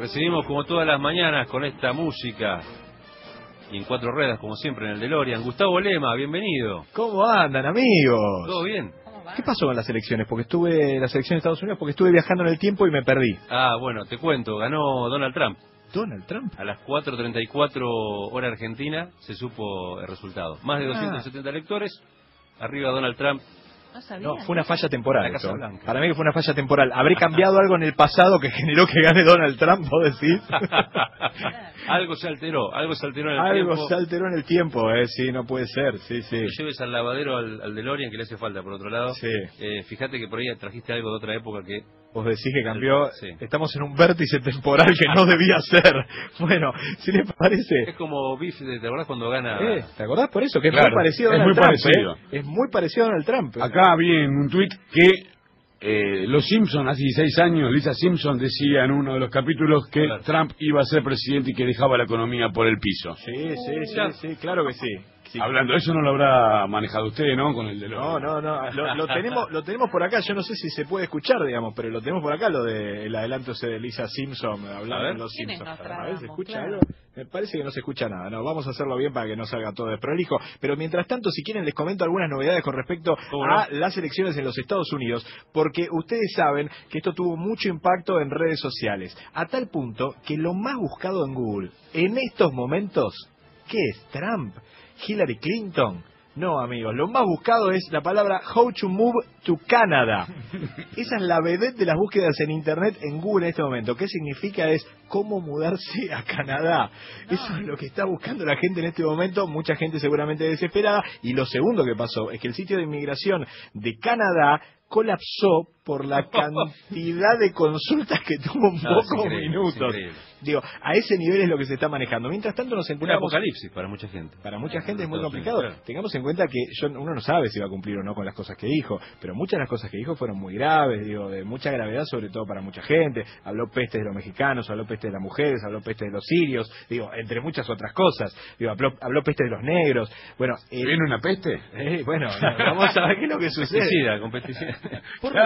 Recibimos como todas las mañanas con esta música y en cuatro ruedas, como siempre, en el DeLorean. Gustavo Lema, bienvenido. ¿Cómo andan, amigos? ¿Todo bien? ¿Qué pasó con las elecciones? Porque estuve elecciones de Estados Unidos porque estuve viajando en el tiempo y me perdí. Ah, bueno, te cuento, ganó Donald Trump. Donald Trump. A las 4.34 hora argentina se supo el resultado. Más de Ah. 270 electores, arriba Donald Trump. No sabía. No, fue una falla temporal. La Casa eso. Blanca. Para mí que fue una falla temporal. ¿Habré cambiado algo en el pasado que generó que gane Donald Trump, vos decís? algo se alteró, algo se alteró en el algo tiempo. se alteró en el tiempo, ¿eh? Sí, no puede ser, sí, sí. Lo lleves al lavadero al, al DeLorean que le hace falta, por otro lado. Sí. Eh, fíjate que por ahí trajiste algo de otra época que... Vos decís que cambió. Sí. Estamos en un vértice temporal que no debía ser. Bueno, si les parece. Es como Biff, ¿te acordás cuando gana? Eh, ¿Te acordás por eso? Que es Claro, muy parecido a es Donald muy Trump. parecido. ¿eh? Es muy parecido a Donald Trump. ¿eh? Acá vi en un tuit que eh, los Simpson hace 16 años, Lisa Simpson decía en uno de los capítulos que Claro. Trump iba a ser presidente y que dejaba la economía por el piso. Sí, sí, sí, sí, claro que sí. Sí. Hablando de eso no lo habrá manejado usted, ¿no? Con el de los... No, no, no, lo, lo tenemos, lo tenemos por acá, yo no sé si se puede escuchar, digamos, pero lo tenemos por acá, lo de el adelanto ese de Lisa Simpson, hablando de los ¿Quién es Simpsons. A ver, ¿se escucha Claro. algo? Me parece que no se escucha nada, no, vamos a hacerlo bien para que no salga todo desprolijo, pero mientras tanto, si quieren les comento algunas novedades con respecto a las elecciones en los Estados Unidos, porque ustedes saben que esto tuvo mucho impacto en redes sociales, a tal punto que lo más buscado en Google en estos momentos, ¿qué es? Trump, Hillary Clinton. No, amigos, lo más buscado es la palabra How to Move to Canada. Esa es la vedette de las búsquedas en Internet en Google en este momento. ¿Qué significa? Es cómo mudarse a Canadá. Eso es lo que está buscando la gente en este momento, mucha gente seguramente desesperada. Y lo segundo que pasó es que el sitio de inmigración de Canadá colapsó por la cantidad de consultas que tuvo en No, pocos minutos. increíble. Digo, a ese nivel es lo que se está manejando. Mientras tanto nos Un encontramos... apocalipsis para mucha gente. Para mucha gente es muy complicado. Claro. Tengamos en cuenta que yo, uno no sabe si va a cumplir o no con las cosas que dijo, pero muchas de las cosas que dijo fueron muy graves, digo, de mucha gravedad, sobre todo para mucha gente. Habló peste de los mexicanos, habló peste de las mujeres, habló peste de los sirios, digo, entre muchas otras cosas. Digo, habló, habló peste de los negros. Bueno, eh, ¿Viene una peste? eh, bueno, vamos a ver qué es lo que sucede. Pesticida, con pesticida. Por lo,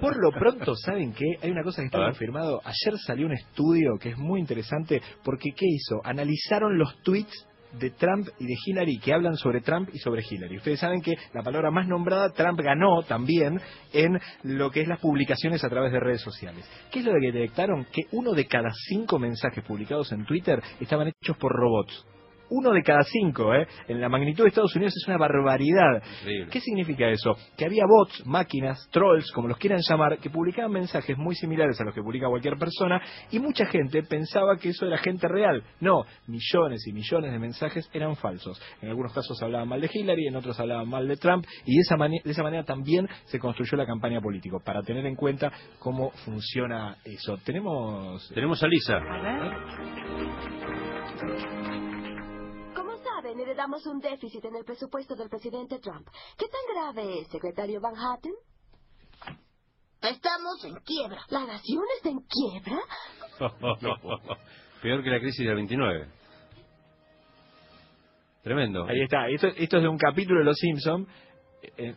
por lo pronto, ¿saben qué? Hay una cosa que está confirmado. Ayer salió un estudio que es muy interesante porque ¿qué hizo? Analizaron los tweets de Trump y de Hillary que hablan sobre Trump y sobre Hillary. Ustedes saben que la palabra más nombrada, Trump ganó también en lo que es las publicaciones a través de redes sociales. ¿Qué es lo que detectaron? Que uno de cada cinco mensajes publicados en Twitter estaban hechos por robots. Uno de cada cinco, ¿eh? En la magnitud de Estados Unidos es una barbaridad. Increíble. ¿Qué significa eso? Que había bots, máquinas, trolls, como los quieran llamar, que publicaban mensajes muy similares a los que publica cualquier persona y mucha gente pensaba que eso era gente real. No, millones y millones de mensajes eran falsos. En algunos casos hablaban mal de Hillary, en otros hablaban mal de Trump y de esa, mani- de esa manera también se construyó la campaña política, para tener en cuenta cómo funciona eso. Tenemos... Tenemos a Lisa. A ver. Saben, heredamos un déficit en el presupuesto del presidente Trump. ¿Qué tan grave es, secretario Van Hatten? Estamos en quiebra. ¿La nación está en quiebra? Peor que la crisis del 29. Tremendo. Ahí está. Esto, esto es de un capítulo de Los Simpson eh,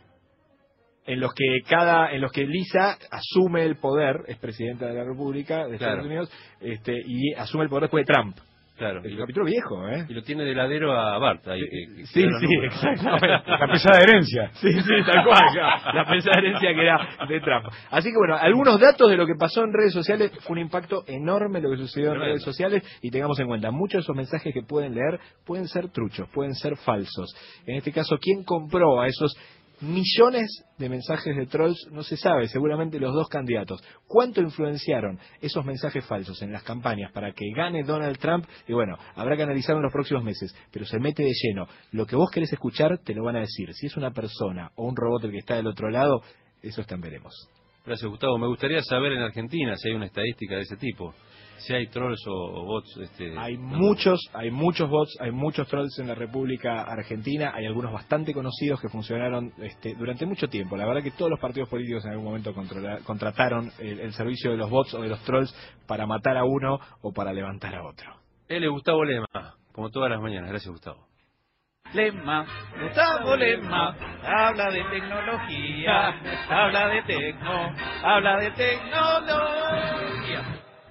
en los que cada, en los que Lisa asume el poder, es presidenta de la República de Claro. Estados Unidos, este, y asume el poder después de Trump. Claro. Lo, capítulo viejo, ¿eh? y lo tiene de heladero a Bart. Ahí, que- que- Sí, sí, exactamente. La pesada herencia. Sí, sí, tal cual, ya. la pesada herencia que era de Trump. Así que bueno, algunos datos de lo que pasó en redes sociales, fue un impacto enorme lo que sucedió en redes sociales y tengamos en cuenta, muchos de esos mensajes que pueden leer pueden ser truchos, pueden ser falsos. En este caso, ¿quién compró a esos millones de mensajes de trolls? No se sabe, seguramente los dos candidatos. ¿Cuánto influenciaron esos mensajes falsos en las campañas para que gane Donald Trump? Y bueno, habrá que analizarlo en los próximos meses, pero se mete de lleno. Lo que vos querés escuchar, te lo van a decir. Si es una persona o un robot el que está del otro lado, eso está en veremos. Gracias, Gustavo. Me gustaría saber en Argentina si hay una estadística de ese tipo. Si hay trolls o, o bots. Este, Hay no. muchos, hay muchos bots, hay muchos trolls en la República Argentina, hay algunos bastante conocidos que funcionaron este, durante mucho tiempo. La verdad que todos los partidos políticos en algún momento contrataron el, el servicio de los bots o de los trolls para matar a uno o para levantar a otro. Él es Gustavo Lema, como todas las mañanas. Gracias, Gustavo. Lema, Gustavo Lema, habla de tecnología, habla de tecno, habla de tecnología.